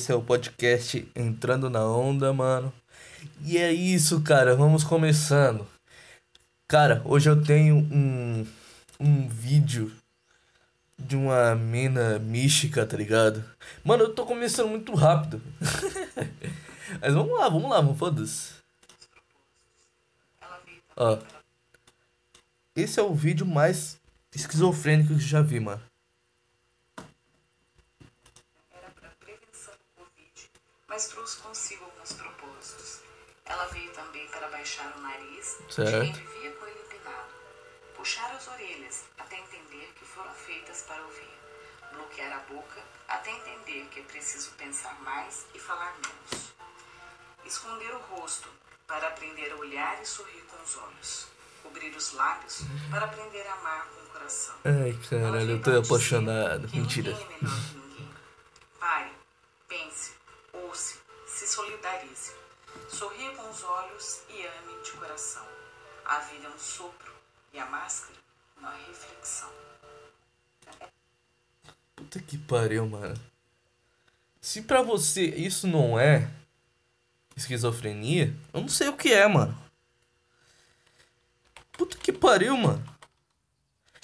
esse é o podcast Entrando na Onda, mano. E é isso, cara, vamos começando. Cara, hoje eu tenho um, um vídeo de uma mina mística, tá ligado? Mano, eu tô começando muito rápido. Mas vamos lá, vamos lá, foda-se. Ó. Esse é o vídeo mais esquizofrênico que eu já vi, mano. era para prevenção do Mas trouxe consigo alguns propósitos. Ela veio também para baixar o nariz de Certo. quem vivia com ele empinado, puxar as orelhas até entender que foram feitas para ouvir, bloquear a boca até entender que é preciso pensar mais e falar menos, esconder o rosto para aprender a olhar e sorrir com os olhos, cobrir os lábios para aprender a amar com o coração. Ai, caralho, eu tô apaixonado. Mentira. Sorria com os olhos e ame de coração. A vida é um sopro e a máscara uma reflexão. Puta que pariu, mano. Se pra você isso não é esquizofrenia, eu não sei o que é, mano. Puta que pariu, mano.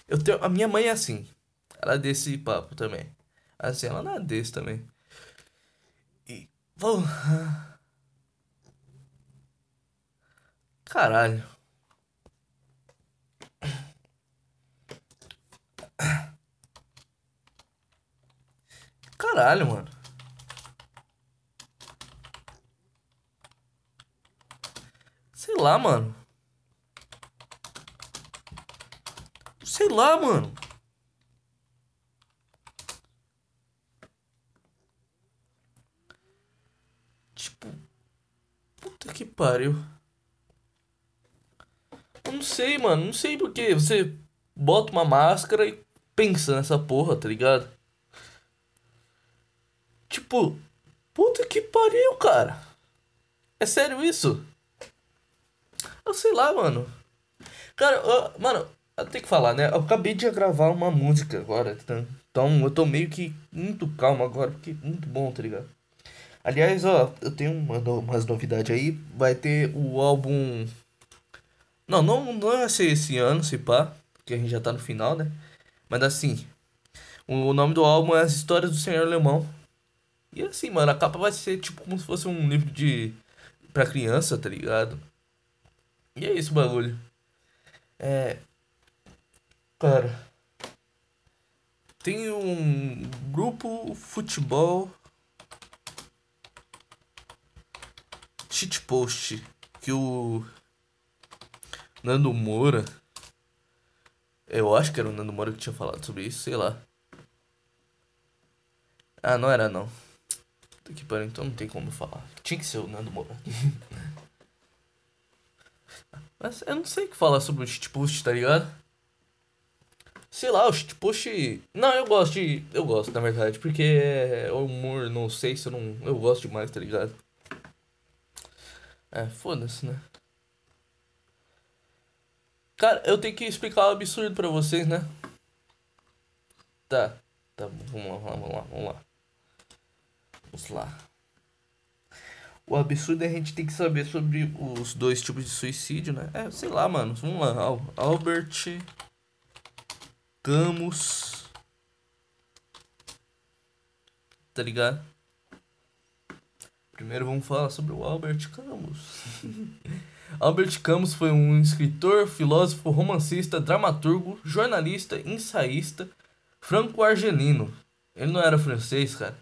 Eu tenho, a minha mãe é assim. Ela é desse papo também. Assim, ela não é desse também. E. Vou. Caralho. Caralho, mano. Sei lá, mano. Sei lá, mano. Tipo. Puta que pariu. Sei, mano. Não sei porque você bota uma máscara e pensa nessa porra, tá ligado? Tipo, puta que pariu, cara. É sério isso? Eu sei lá, mano. Cara, eu- mano, eu tenho que falar, né? Eu acabei de gravar uma música agora. tá? Então eu tô meio que muito calmo agora, porque muito bom, tá ligado? Aliás, ó, eu tenho uma umas novidades aí. Vai ter o álbum. Não, não, não vai ser esse ano, se pá, porque a gente já tá no final, né? Mas assim, o nome do álbum é As Histórias do Senhor Alemão. E assim, mano, a capa vai ser tipo como se fosse um livro de. pra criança, tá ligado? E é isso o bagulho. É. Cara. Tem um grupo futebol. Shitpost. Que o. Nando Moura. Eu acho que era o Nando Moura que tinha falado sobre isso, sei lá. Ah, não era não. Puta que pariu, então não tem como falar. Tinha que ser o Nando Moura. Mas eu não sei o que falar sobre o shitpost, tá ligado? Sei lá, o shitpost. Não, eu gosto de. Eu gosto, na verdade, porque é humor, não sei se eu não. Eu gosto demais, tá ligado? É, foda-se, né? Cara, eu tenho que explicar o absurdo pra vocês, né? Tá, tá vamos lá, vamos lá, vamos lá. Vamos lá. O absurdo é a gente ter que saber sobre os dois tipos de suicídio, né? É, sei lá, mano. Vamos lá. Al- Albert Camus. Tá ligado? Primeiro vamos falar sobre o Albert Camus. Albert Camus foi um escritor, filósofo, romancista, dramaturgo, jornalista, ensaísta, franco-argelino. Ele não era francês, cara.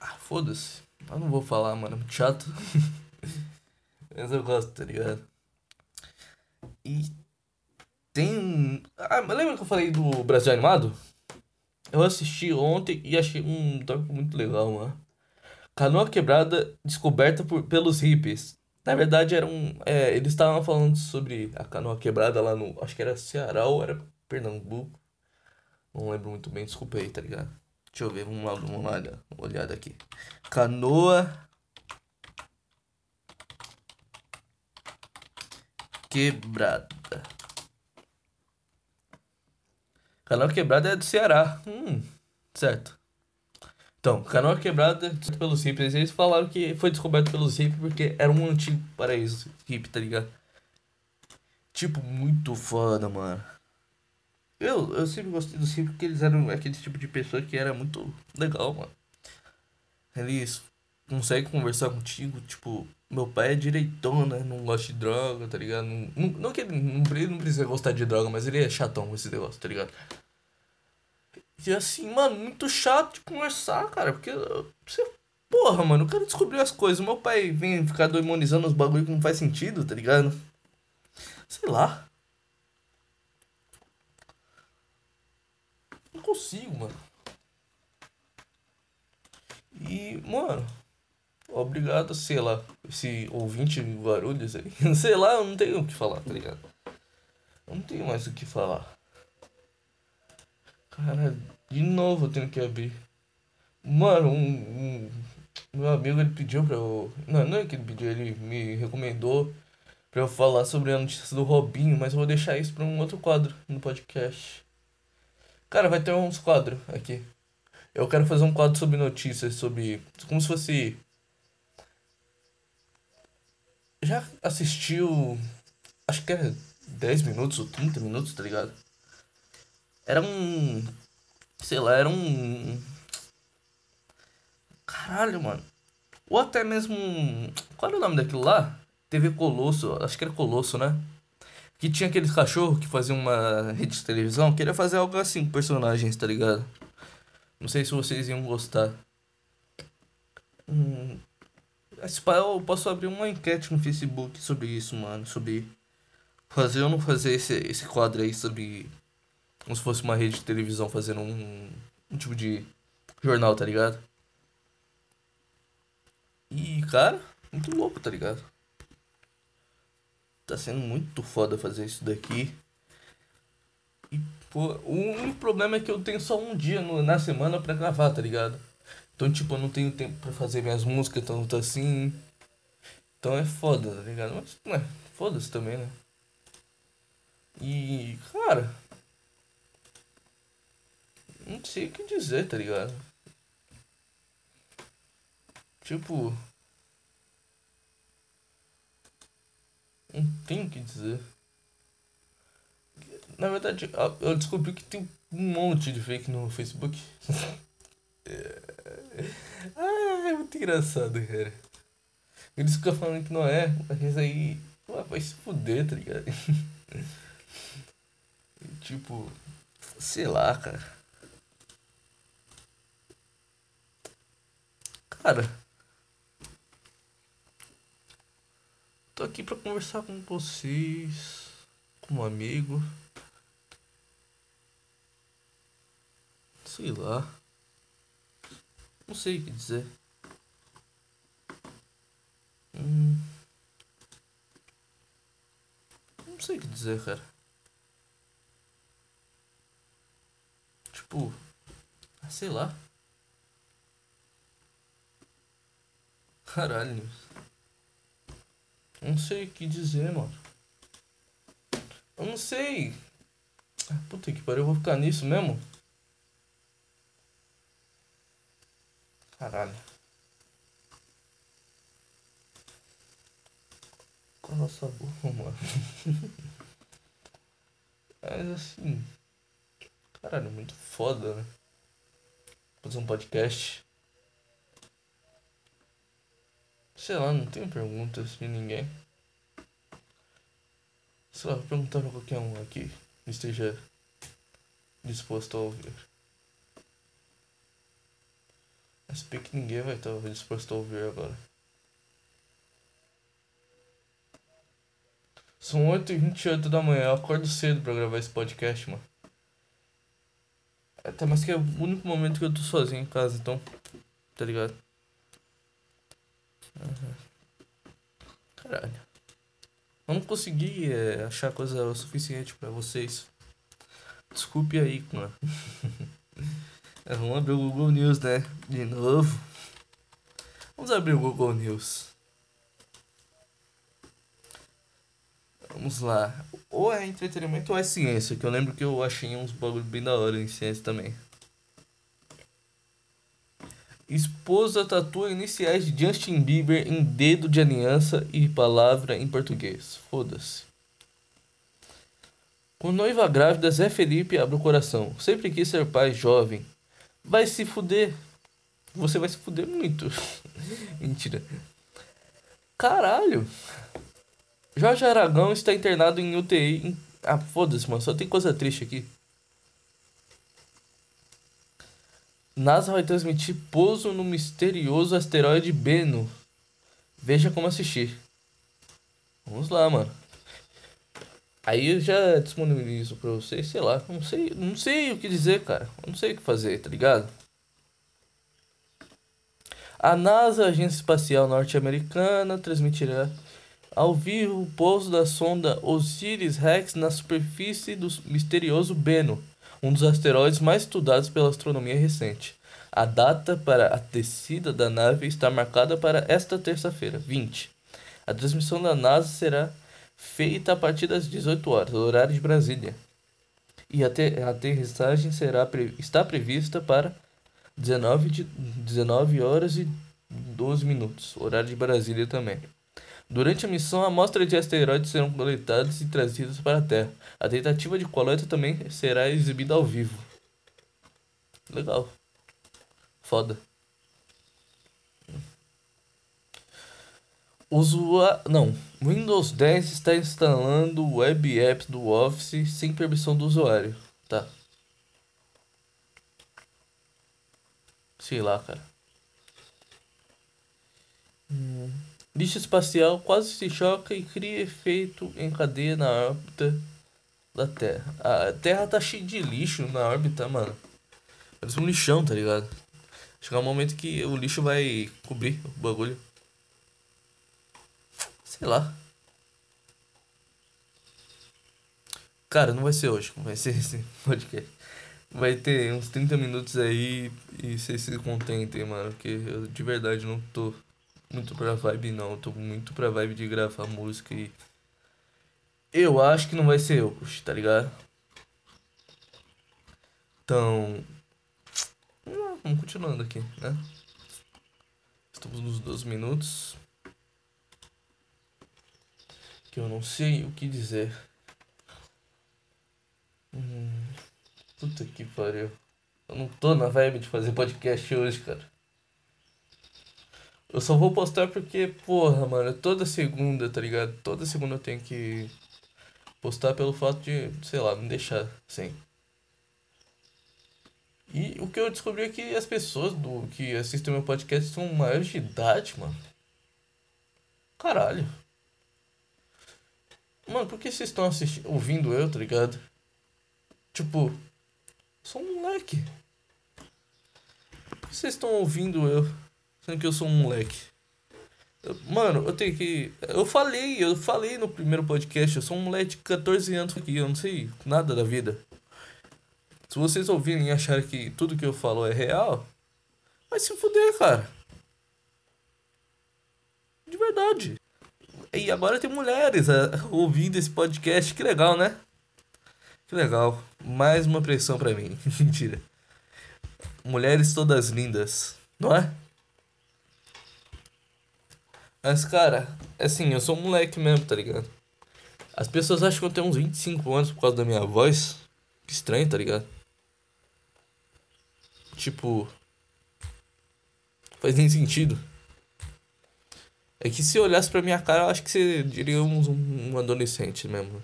Ah, foda-se. Eu não vou falar, mano. é Muito chato. Mas eu gosto, tá ligado? E tem. Ah, lembra que eu falei do Brasil Animado? Eu assisti ontem e achei um toque muito legal, mano. Canoa quebrada descoberta por, pelos hippies. Na verdade, era um. É, eles estavam falando sobre a canoa quebrada lá no. Acho que era Ceará ou era Pernambuco. Não lembro muito bem, desculpa aí, tá ligado? Deixa eu ver, vamos lá, vamos lá, uma olhada aqui. Canoa quebrada. Canoa quebrada é do Ceará. Hum, certo. Então, Canoa Quebrada descoberto pelos hippies. Eles falaram que foi descoberto pelos hippies porque era um antigo paraíso hippie, tá ligado? Tipo, muito foda, mano. Eu, eu sempre gostei dos hippies porque eles eram aquele tipo de pessoa que era muito legal, mano. Eles conseguem conversar contigo, tipo, meu pai é direitão, né? Não gosta de droga, tá ligado? Não, não, não que ele não, não precisa gostar de droga, mas ele é chatão esse negócio, tá ligado? E assim, mano, muito chato de conversar, cara, porque você. Porra, mano, o cara descobriu as coisas. Meu pai vem ficar demonizando os bagulho que não faz sentido, tá ligado? Sei lá. Não consigo, mano. E, mano, obrigado, sei lá, esse ouvinte de Guarulhos aí. sei lá, eu não tenho o que falar, tá ligado? Eu não tenho mais o que falar. Cara, de novo eu tenho que abrir. Mano, um, um, meu amigo ele pediu pra eu. Não, não é que ele pediu, ele me recomendou pra eu falar sobre a notícia do Robinho, mas eu vou deixar isso pra um outro quadro no podcast. Cara, vai ter uns quadros aqui. Eu quero fazer um quadro sobre notícias, sobre. Como se fosse. Já assistiu. Acho que era 10 minutos ou 30 minutos, tá ligado? Era um. Sei lá, era um. Caralho, mano. Ou até mesmo. Qual era o nome daquilo lá? TV Colosso, acho que era Colosso, né? Que tinha aqueles cachorros que faziam uma rede de televisão. Queria fazer algo assim com personagens, tá ligado? Não sei se vocês iam gostar. Hum, eu posso abrir uma enquete no Facebook sobre isso, mano. Sobre fazer ou não fazer esse, esse quadro aí sobre como se fosse uma rede de televisão fazendo um, um tipo de jornal, tá ligado? E, cara, muito louco, tá ligado? Tá sendo muito foda fazer isso daqui. E, pô, o único problema é que eu tenho só um dia no, na semana pra gravar, tá ligado? Então, tipo, eu não tenho tempo pra fazer minhas músicas tanto assim. Então é foda, tá ligado? Mas, é, foda-se também, né? E, cara, não sei o que dizer, tá ligado? Tipo. Não tenho o que dizer. Na verdade, eu descobri que tem um monte de fake no Facebook. ah, é muito engraçado, cara. Eles ficam falando que não é, mas aí. vai se fuder, tá ligado? tipo. Sei lá, cara. Cara, tô aqui pra conversar com vocês, como amigo. Sei lá. Não sei o que dizer. Hum. Não sei o que dizer, cara. Tipo, sei lá. Caralho. Não sei o que dizer, mano. Eu não sei. Ah, puta que pariu, eu vou ficar nisso mesmo? Caralho. Cala essa boca, mano. Mas assim. Caralho, muito foda, né? Fazer um podcast. Sei lá, não tenho perguntas de ninguém. Sei lá, vou perguntar pra qualquer um aqui que esteja disposto a ouvir. Mas que ninguém vai estar disposto a ouvir agora. São 8h28 da manhã, eu acordo cedo pra gravar esse podcast, mano. Até mais que é o único momento que eu tô sozinho em casa, então. Tá ligado? Uhum. Caralho. Eu não consegui é, achar coisa o suficiente para vocês. Desculpe aí, mano. Vamos abrir o Google News, né? De novo. Vamos abrir o Google News. Vamos lá. Ou é entretenimento ou é ciência. Que eu lembro que eu achei uns bagulho bem da hora em ciência também. Esposa tatua iniciais de Justin Bieber em dedo de aliança e palavra em português. Foda-se. Com noiva grávida, Zé Felipe abre o coração. Sempre quis ser pai jovem. Vai se fuder. Você vai se fuder muito. Mentira. Caralho. Jorge Aragão está internado em UTI. Em... Ah, foda-se, mano. Só tem coisa triste aqui. NASA vai transmitir pouso no misterioso asteroide Beno. Veja como assistir. Vamos lá, mano. Aí eu já disponibilizo pra vocês, sei lá, não sei, não sei o que dizer, cara. não sei o que fazer, tá ligado? A NASA, a Agência Espacial Norte-Americana, transmitirá ao vivo o pouso da sonda Osiris-Rex na superfície do misterioso Beno um dos asteroides mais estudados pela astronomia recente. A data para a descida da nave está marcada para esta terça-feira, 20. A transmissão da NASA será feita a partir das 18 horas, horário de Brasília. E a, aterrissagem será, está prevista para 19, de, 19 horas e 12 minutos, horário de Brasília também. Durante a missão, amostras de asteroides serão coletadas e trazidas para a Terra. A tentativa de coleta também será exibida ao vivo. Legal. Foda. Usua... Não. Windows 10 está instalando web apps do Office sem permissão do usuário. Tá. Sei lá, cara. Hum. Lixo espacial quase se choca e cria efeito em cadeia na órbita da Terra. A Terra tá cheia de lixo na órbita, mano. Parece um lixão, tá ligado? Chegar um momento que o lixo vai cobrir o bagulho. Sei lá. Cara, não vai ser hoje, vai ser esse podcast. Vai ter uns 30 minutos aí e vocês se contentem, mano. Porque eu de verdade não tô muito pra vibe não, tô muito pra vibe de gravar música e. Eu acho que não vai ser eu, tá ligado? Então. Vamos continuando aqui, né? Estamos nos 12 minutos. Que eu não sei o que dizer. Hum, puta que pariu. Eu não tô na vibe de fazer podcast hoje, cara. Eu só vou postar porque, porra, mano, toda segunda, tá ligado? Toda segunda eu tenho que postar pelo fato de, sei lá, me deixar sem. E o que eu descobri é que as pessoas do que assistem meu podcast são maiores de idade, mano. Caralho. Mano, por que vocês estão assistindo, ouvindo eu, tá ligado? Tipo, sou um moleque. Por que vocês estão ouvindo eu? Sendo que eu sou um moleque. Mano, eu tenho que. Eu falei, eu falei no primeiro podcast, eu sou um moleque de 14 anos aqui, eu não sei nada da vida. Se vocês ouvirem e acharem que tudo que eu falo é real, vai se fuder, cara. De verdade. E agora tem mulheres uh, ouvindo esse podcast, que legal, né? Que legal. Mais uma pressão para mim. Mentira. Mulheres todas lindas, não é? Mas, cara, assim, eu sou um moleque mesmo, tá ligado? As pessoas acham que eu tenho uns 25 anos por causa da minha voz. Que estranho, tá ligado? Tipo. Faz nem sentido. É que se olhasse pra minha cara, eu acho que você diria um, um adolescente mesmo.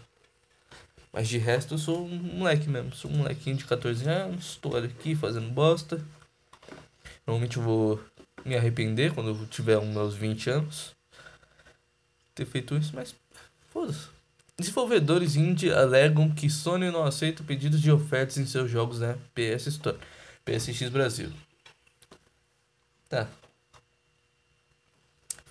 Mas de resto, eu sou um moleque mesmo. Sou um molequinho de 14 anos. Tô aqui fazendo bosta. Normalmente eu vou me arrepender quando eu tiver uns meus 20 anos. Ter feito isso, mas foda-se. Desenvolvedores indie alegam que Sony não aceita pedidos de ofertas em seus jogos na PS Store, PSX Brasil. Tá.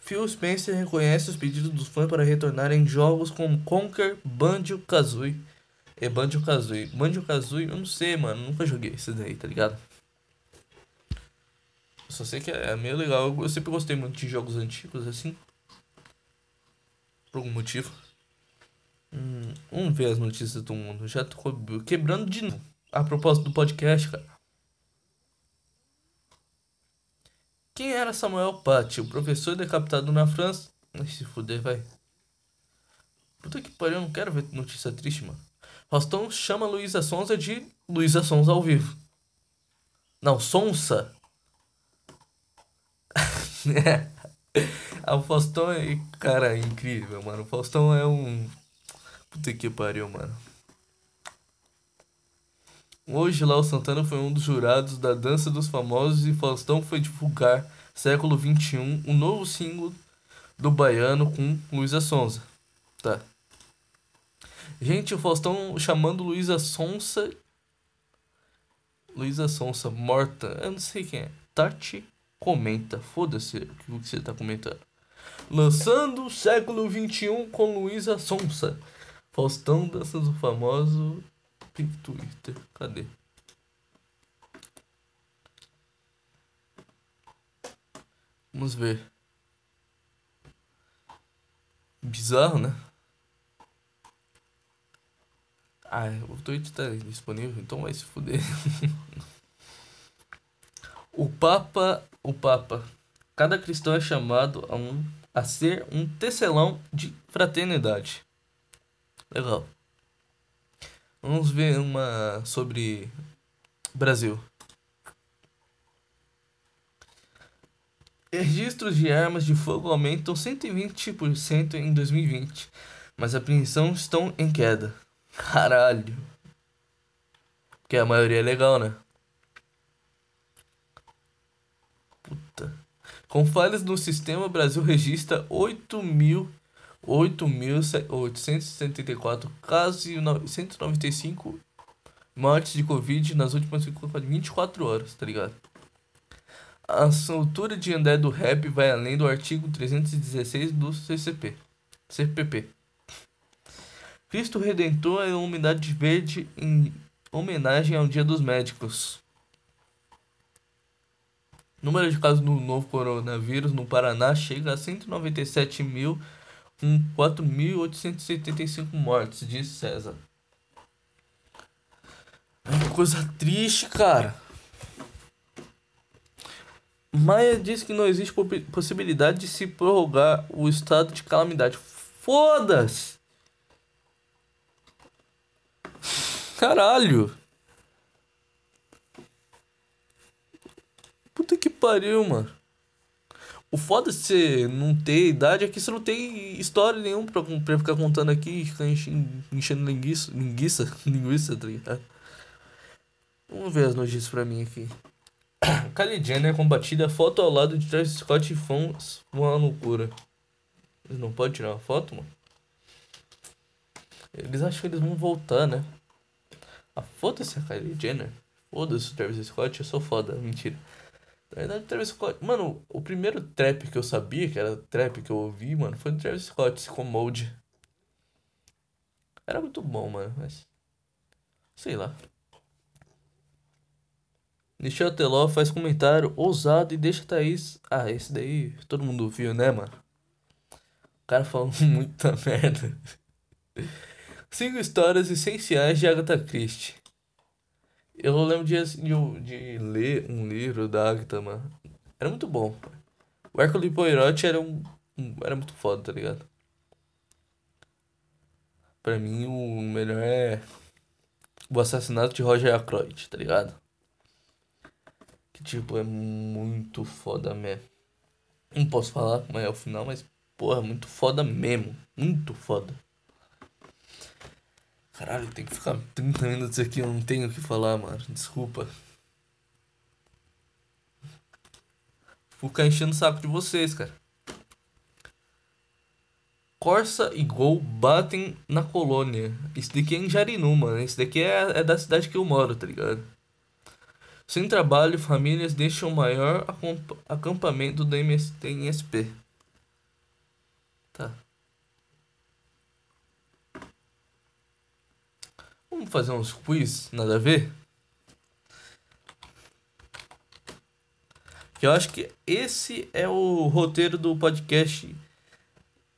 Phil Spencer reconhece os pedidos dos fãs para retornar em jogos como Conquer, Banjo-Kazooie e Banjo-Kazooie. Banjo-Kazooie, eu não sei, mano, nunca joguei isso daí, tá ligado? Só sei que é meio legal. Eu sempre gostei muito de jogos antigos assim. Por algum motivo. Hum, vamos ver as notícias do mundo. Já tô quebrando de novo. A propósito do podcast, cara. Quem era Samuel Paty? O professor decapitado na França. Ai, se fuder, vai. Puta que pariu, eu não quero ver notícia triste, mano. Rostão chama Luísa Sonza de Luísa Sonza ao vivo. Não, Sonsa. É. O Faustão é. Cara, é incrível, mano. O Faustão é um. Puta que pariu, mano. Hoje, Léo Santana foi um dos jurados da Dança dos Famosos e Faustão foi divulgar, século XXI, um novo single do Baiano com Luísa Sonza. Tá. Gente, o Faustão chamando Luísa Sonsa. Luísa Sonsa morta. Eu não sei quem é. Tati comenta. Foda-se o que você tá comentando. Lançando o século XXI com Luísa Sonsa. Faustão dançando famoso Twitter. Cadê? Vamos ver. Bizarro, né? Ah, o Twitter tá disponível, então vai se fuder. o Papa, o Papa. Cada cristão é chamado a, um, a ser um tecelão de fraternidade. Legal. Vamos ver uma sobre Brasil. Registros de armas de fogo aumentam 120% em 2020, mas a apreensão estão em queda. Caralho. Porque a maioria é legal, né? Com falhas no sistema, o Brasil registra 8.874 casos e 195 mortes de Covid nas últimas 24 horas, tá ligado? A soltura de André do rap vai além do artigo 316 do CCP. CPP. Cristo Redentor é uma umidade verde em homenagem ao Dia dos Médicos. O número de casos do novo coronavírus no Paraná chega a 197 mil, com 4.875 mortes, diz César. É que coisa triste, cara. Maia diz que não existe possibilidade de se prorrogar o estado de calamidade. Foda-se! Caralho! Puta que pariu, mano. O foda de você não ter idade é que você não tem história nenhuma pra, pra ficar contando aqui ficar enchendo, enchendo linguiça, linguiça, linguiça, tá ligado? Vamos ver as notícias pra mim aqui. Kylie Jenner é combatida foto ao lado de Travis Scott e fãs uma loucura. Eles não podem tirar uma foto, mano? Eles acham que eles vão voltar, né? Ah, foda-se a Kylie Jenner. Foda-se o Travis Scott, eu sou foda. Mentira. Na verdade, o Travis Scott. Mano, o primeiro trap que eu sabia, que era trap que eu ouvi, mano, foi do Travis Scott com Mode. Era muito bom, mano, mas. Sei lá. Michel Teló faz comentário ousado e deixa Thaís. Ah, esse daí todo mundo viu, né, mano? O cara falou muita merda. Cinco histórias essenciais de Agatha Christie. Eu lembro de, de, de ler um livro da Agatha, mano. Era muito bom. O Hércules Poirot era um, um, Era muito foda, tá ligado? Pra mim, o melhor é. O assassinato de Roger Ackroyd, tá ligado? Que, tipo, é muito foda mesmo. Não posso falar como é o final, mas, porra, muito foda mesmo. Muito foda. Caralho, tem que ficar 30 minutos aqui, eu não tenho o que falar, mano. Desculpa. Vou ficar enchendo o saco de vocês, cara. Corsa e Gol batem na colônia. Isso daqui é em Jarinu, mano. Isso daqui é, é da cidade que eu moro, tá ligado? Sem trabalho, famílias deixam o maior acampamento da MST em SP. Tá. Vamos fazer uns quiz, nada a ver? Eu acho que esse é o roteiro do podcast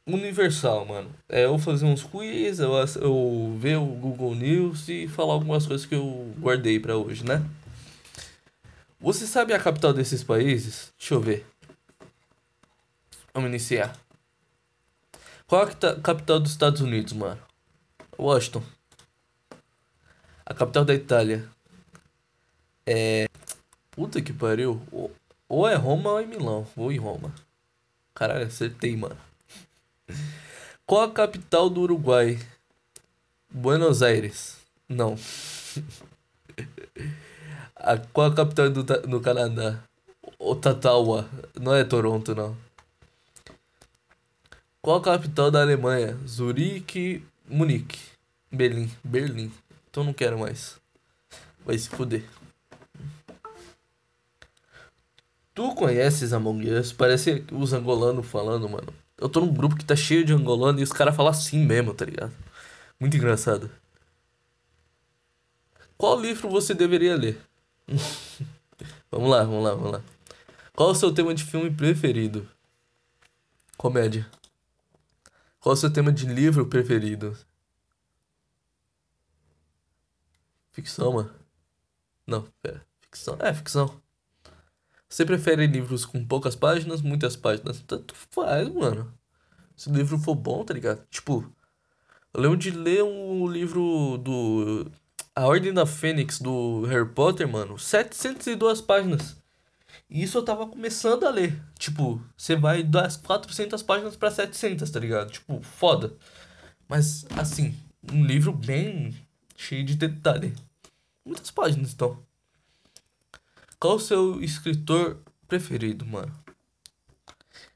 universal, mano. É eu fazer uns quiz, eu, eu ver o Google News e falar algumas coisas que eu guardei para hoje, né? Você sabe a capital desses países? Deixa eu ver. Vamos iniciar. Qual é a capital dos Estados Unidos, mano? Washington. A capital da Itália. É. Puta que pariu. Ou é Roma ou é Milão. Ou em Roma. Caralho, acertei, mano. Qual a capital do Uruguai? Buenos Aires. Não. a, qual a capital do, do Canadá? Ottawa. Não é Toronto, não. Qual a capital da Alemanha? Zurique, Munique. Berlim. Berlim. Então não quero mais. Vai se fuder. Tu conheces Among Us? Parece os angolanos falando, mano. Eu tô num grupo que tá cheio de angolano e os caras falam assim mesmo, tá ligado? Muito engraçado. Qual livro você deveria ler? vamos lá, vamos lá, vamos lá. Qual o seu tema de filme preferido? Comédia. Qual o seu tema de livro preferido? Ficção, mano. Não, pera. Ficção. É, ficção. Você prefere livros com poucas páginas, muitas páginas? Tanto faz, mano. Se o livro for bom, tá ligado? Tipo, eu lembro de ler um livro do. A Ordem da Fênix do Harry Potter, mano. 702 páginas. E isso eu tava começando a ler. Tipo, você vai das 400 páginas para 700, tá ligado? Tipo, foda. Mas, assim, um livro bem cheio de detalhe. Muitas páginas, então. Qual o seu escritor preferido, mano?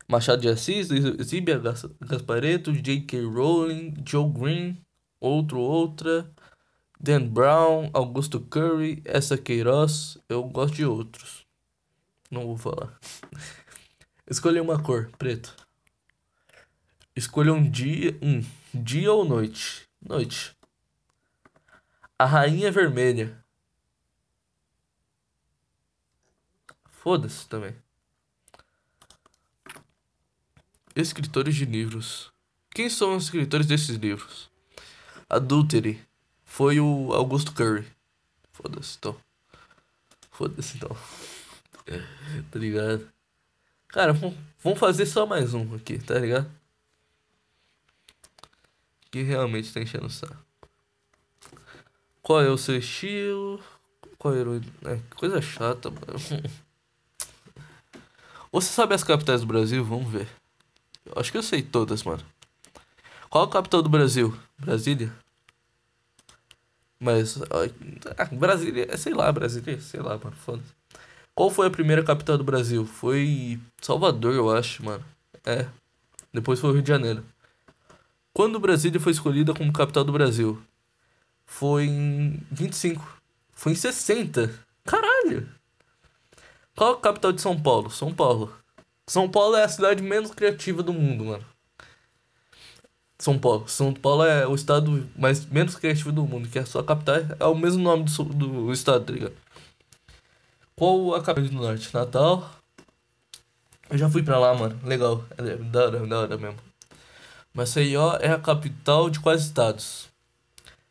Machado de Assis, Zíbia Gaspareto, J.K. Rowling, Joe Green, outro, outra, Dan Brown, Augusto Curry, essa Queiroz. Eu gosto de outros. Não vou falar. Escolha uma cor, preto. Escolha um dia, um dia ou noite. Noite. A rainha vermelha. Foda-se também. Escritores de livros. Quem são os escritores desses livros? Adultery. Foi o Augusto Curry. Foda-se, então. Foda-se, então. tá ligado? Cara, vamos fazer só mais um aqui, tá ligado? Que realmente tá enchendo o saco. Qual é o seu estilo? Qual é o... É, coisa chata, mano. Você sabe as capitais do Brasil? Vamos ver. Eu acho que eu sei todas, mano. Qual a capital do Brasil? Brasília? Mas. Ah, Brasília, sei lá, Brasília, sei lá, mano. Foda. Qual foi a primeira capital do Brasil? Foi Salvador, eu acho, mano. É. Depois foi o Rio de Janeiro. Quando Brasília foi escolhida como capital do Brasil? Foi em 25. Foi em 60. Caralho! Qual a capital de São Paulo? São Paulo. São Paulo é a cidade menos criativa do mundo, mano. São Paulo. São Paulo é o estado mais menos criativo do mundo, que é a sua capital. É o mesmo nome do, do estado, tá ligado? Qual a capital do norte? Natal. Eu já fui pra lá, mano. Legal. É da hora, da hora mesmo. Maceió é a capital de quais estados?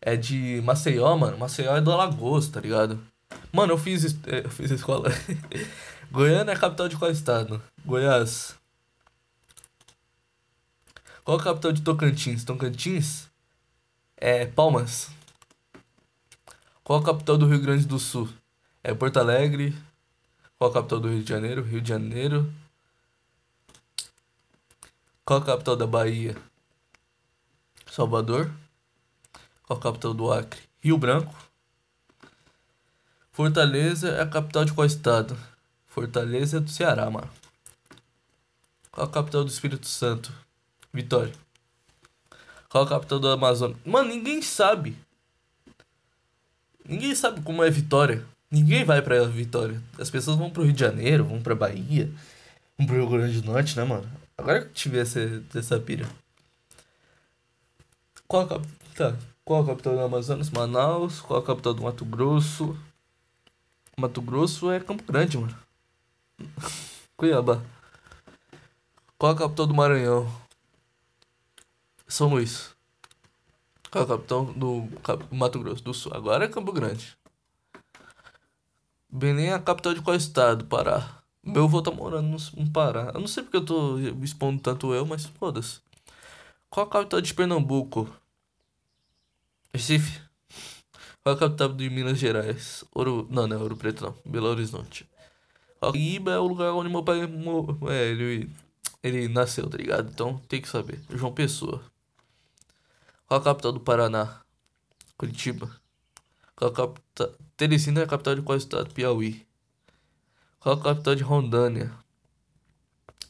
É de Maceió, mano. Maceió é do Alagoas, tá ligado? Mano, eu fiz, eu fiz escola. Goiânia é a capital de qual estado? Goiás. Qual a capital de Tocantins? Tocantins? É Palmas. Qual a capital do Rio Grande do Sul? É Porto Alegre. Qual a capital do Rio de Janeiro? Rio de Janeiro. Qual a capital da Bahia? Salvador. Qual a capital do Acre? Rio Branco. Fortaleza é a capital de qual estado? Fortaleza é do Ceará, mano. Qual a capital do Espírito Santo? Vitória. Qual a capital do Amazonas? Mano, ninguém sabe. Ninguém sabe como é Vitória. Ninguém vai pra Vitória. As pessoas vão pro Rio de Janeiro, vão pra Bahia, vão pro Rio Grande do Norte, né, mano? Agora que eu tive essa, essa pira. Qual a, cap... tá. Qual a capital do Amazonas? Manaus. Qual a capital do Mato Grosso? Mato Grosso é Campo Grande, mano. Cuiabá. Qual a capital do Maranhão? São Luís. Qual a capital do Mato Grosso do Sul? Agora é Campo Grande. Belém é a capital de qual estado? Pará. Meu avô tá morando no, Pará. Eu não sei porque eu tô expondo tanto eu, mas foda-se. Qual a capital de Pernambuco? Recife. Qual a capital de Minas Gerais? Ouro. Não, não é Ouro Preto, não. Belo Horizonte. Iba é o lugar onde meu pai. É, ele, ele nasceu, tá ligado? Então tem que saber. João Pessoa. Qual a capital do Paraná? Curitiba. Qual a capital. Teresina é a capital de qual estado? Piauí. Qual a capital de Rondônia?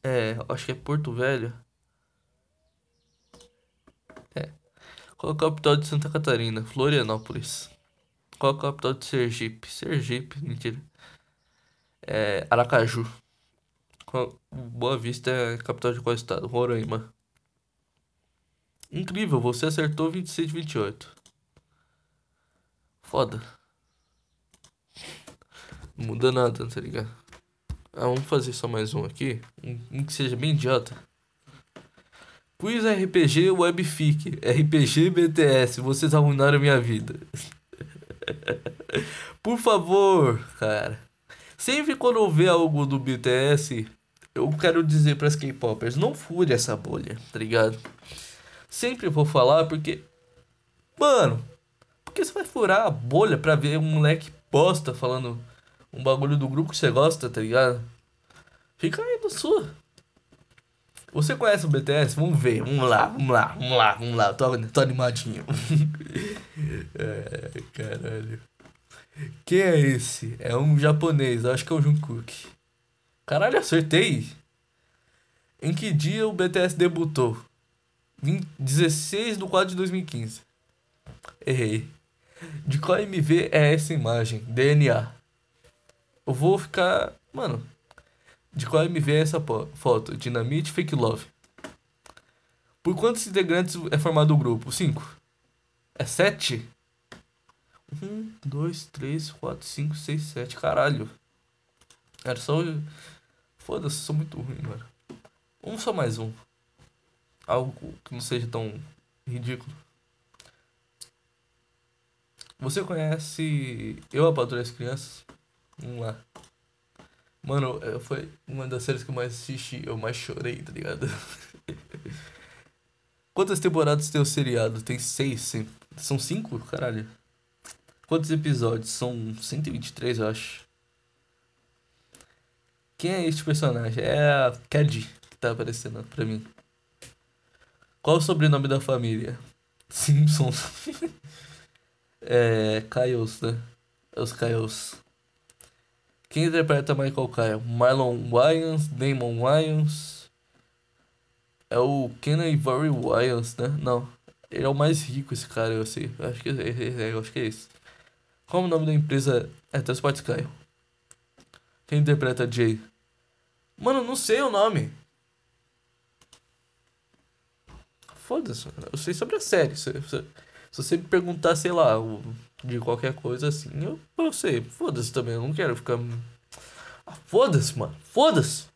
É, acho que é Porto Velho. É. Qual a capital de Santa Catarina? Florianópolis. Qual a capital de Sergipe? Sergipe, mentira. É, Aracaju. Qual... Boa Vista é a capital de qual estado? Roraima. Incrível, você acertou 26 de 28. Foda. Não muda nada, tá ligado? Ah, vamos fazer só mais um aqui. Um, um que seja bem idiota. Quiz RPG Webfic. RPG BTS. Vocês arruinaram minha vida. Por favor, cara. Sempre quando eu ver algo do BTS, eu quero dizer para as K-popers, não fure essa bolha, tá ligado? Sempre vou falar porque mano, porque você vai furar a bolha pra ver um moleque bosta falando um bagulho do grupo que você gosta, tá ligado? Fica aí no sua. Você conhece o BTS? Vamos ver, vamos lá, vamos lá, vamos lá, vamos lá. Tô, tô animadinho. é, caralho. Quem é esse? É um japonês, acho que é o Jungkook. Caralho, acertei. Em que dia o BTS debutou? 16 de 4 de 2015. Errei. De qual MV é essa imagem? DNA. Eu vou ficar. Mano. De qual MV é essa foto? Dynamite Fake Love. Por quantos integrantes é formado o grupo? 5. É 7? 1, 2, 3, 4, 5, 6, 7. Caralho. Era só. Foda-se, sou muito ruim, mano. Um só mais um. Algo que não seja tão ridículo. Você conhece Eu, a Patrulha das Crianças? Vamos lá. Mano, foi uma das séries que eu mais assisti, eu mais chorei, tá ligado? Quantas temporadas tem o seriado? Tem seis, sim. São cinco? Caralho. Quantos episódios? São 123, eu acho. Quem é este personagem? É a Cad que tá aparecendo pra mim. Qual o sobrenome da família? Simpsons. é. Kyles, né? É os Kyles. Quem interpreta Michael Kyle? Marlon Wayans, Damon Wayans. É o Kenan Ivory Wayans, né? Não. Ele é o mais rico, esse cara, eu sei. Acho que é, é, é, acho que é esse. Qual o nome da empresa? É Transporte Sky. Quem interpreta Jay? Mano, não sei o nome. Foda-se, eu sei sobre a série. Se, se, se, você me perguntar, sei lá, de qualquer coisa assim, eu, eu sei. Foda-se também, eu não quero ficar. Ah, foda-se, mano. Foda-se.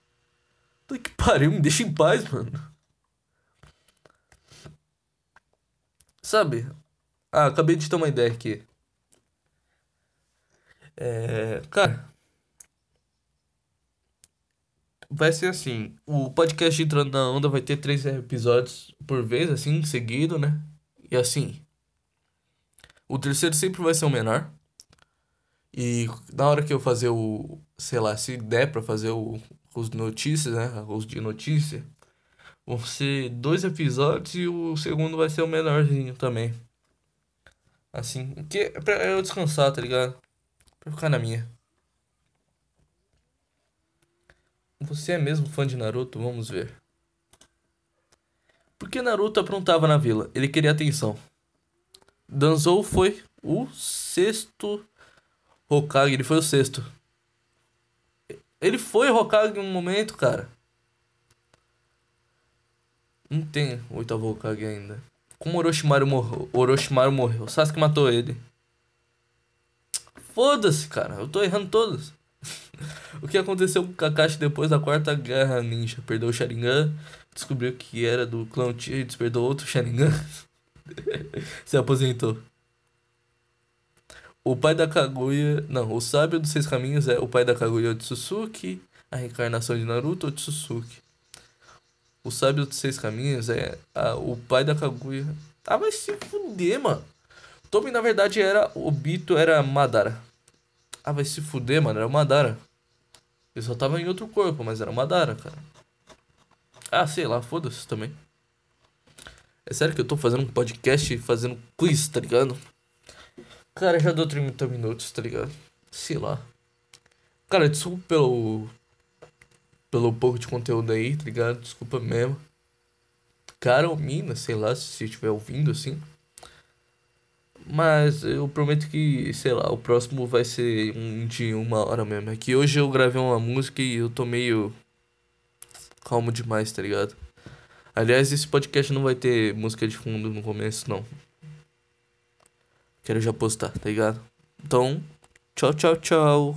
Que pariu, me deixa em paz, mano. Sabe? Ah, acabei de ter uma ideia aqui. É, cara, vai ser assim: o podcast Entrando na Onda vai ter três episódios por vez, assim, seguido, né? E assim, o terceiro sempre vai ser o menor. E na hora que eu fazer o, sei lá, se der pra fazer o, os notícias, né? Os de notícia, vão ser dois episódios e o segundo vai ser o menorzinho também. Assim, que é pra eu descansar, tá ligado? Pra ficar na minha. Você é mesmo fã de Naruto? Vamos ver. Por que Naruto aprontava na vila? Ele queria atenção. Danzou foi o sexto Hokage. Ele foi o sexto. Ele foi Hokage em um momento, cara. Não tem o oitavo Hokage ainda. Como Orochimaru morreu? Orochimaru morreu. Sasuke matou ele. Foda-se, cara. Eu tô errando todos. o que aconteceu com Kakashi depois da quarta guerra ninja? Perdeu o Sharingan, descobriu que era do clã Uchiha e despertou outro Sharingan. Se aposentou. o pai da Kaguya. Não, o sábio dos seis caminhos é o pai da Kaguya Otsutsuki, a reencarnação de Naruto Otsutsuki. O sábio dos seis caminhos é a, o pai da Kaguya. Ah, vai se fuder, mano. Tobi, na verdade, era. O Bito era Madara. Ah, vai se fuder, mano. Era o Madara. Ele só tava em outro corpo, mas era o Madara, cara. Ah, sei lá, foda-se também. É sério que eu tô fazendo um podcast fazendo quiz, tá ligado? Cara, já deu 30 minutos, tá ligado? Sei lá. Cara, desculpa pelo. Pelo pouco de conteúdo aí, tá ligado? Desculpa mesmo. Cara ou mina, sei lá, se estiver ouvindo assim. Mas eu prometo que, sei lá, o próximo vai ser um de uma hora mesmo. É que hoje eu gravei uma música e eu tô meio calmo demais, tá ligado? Aliás, esse podcast não vai ter música de fundo no começo, não. Quero já postar, tá ligado? Então, tchau, tchau, tchau.